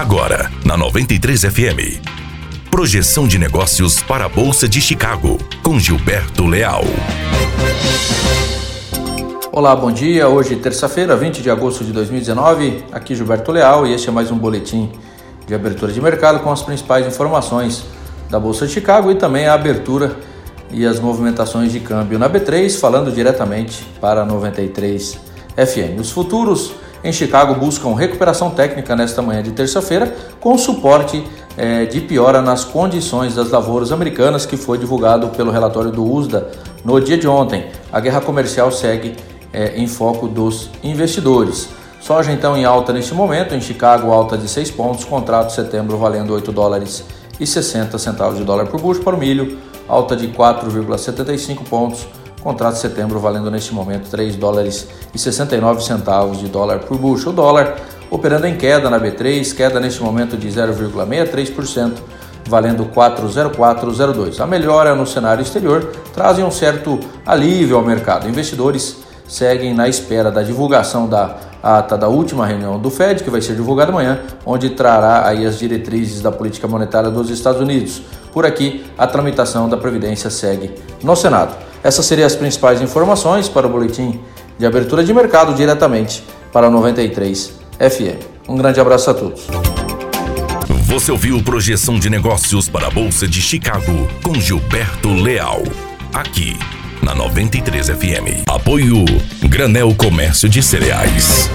Agora, na 93 FM. Projeção de negócios para a Bolsa de Chicago, com Gilberto Leal. Olá, bom dia. Hoje, terça-feira, 20 de agosto de 2019. Aqui Gilberto Leal e este é mais um boletim de abertura de mercado com as principais informações da Bolsa de Chicago e também a abertura e as movimentações de câmbio na B3, falando diretamente para 93 FM. Os futuros em Chicago buscam recuperação técnica nesta manhã de terça-feira, com suporte é, de piora nas condições das lavouras americanas, que foi divulgado pelo relatório do USDA no dia de ontem. A guerra comercial segue é, em foco dos investidores. Soja então em alta neste momento, em Chicago alta de 6 pontos, contrato setembro valendo 8 dólares e 60 centavos de dólar por bucho para o milho, alta de 4,75 pontos, Contrato de setembro valendo neste momento 3 dólares e 69 centavos de dólar por bushel. O dólar operando em queda na B3, queda neste momento de 0,63%, valendo 4,0402. A melhora no cenário exterior traz um certo alívio ao mercado. Investidores seguem na espera da divulgação da ata da última reunião do Fed, que vai ser divulgada amanhã, onde trará aí as diretrizes da política monetária dos Estados Unidos. Por aqui, a tramitação da Previdência segue no Senado. Essas seriam as principais informações para o boletim de abertura de mercado diretamente para 93 FM. Um grande abraço a todos. Você ouviu projeção de negócios para a Bolsa de Chicago com Gilberto Leal, aqui na 93 FM. Apoio Granel Comércio de Cereais.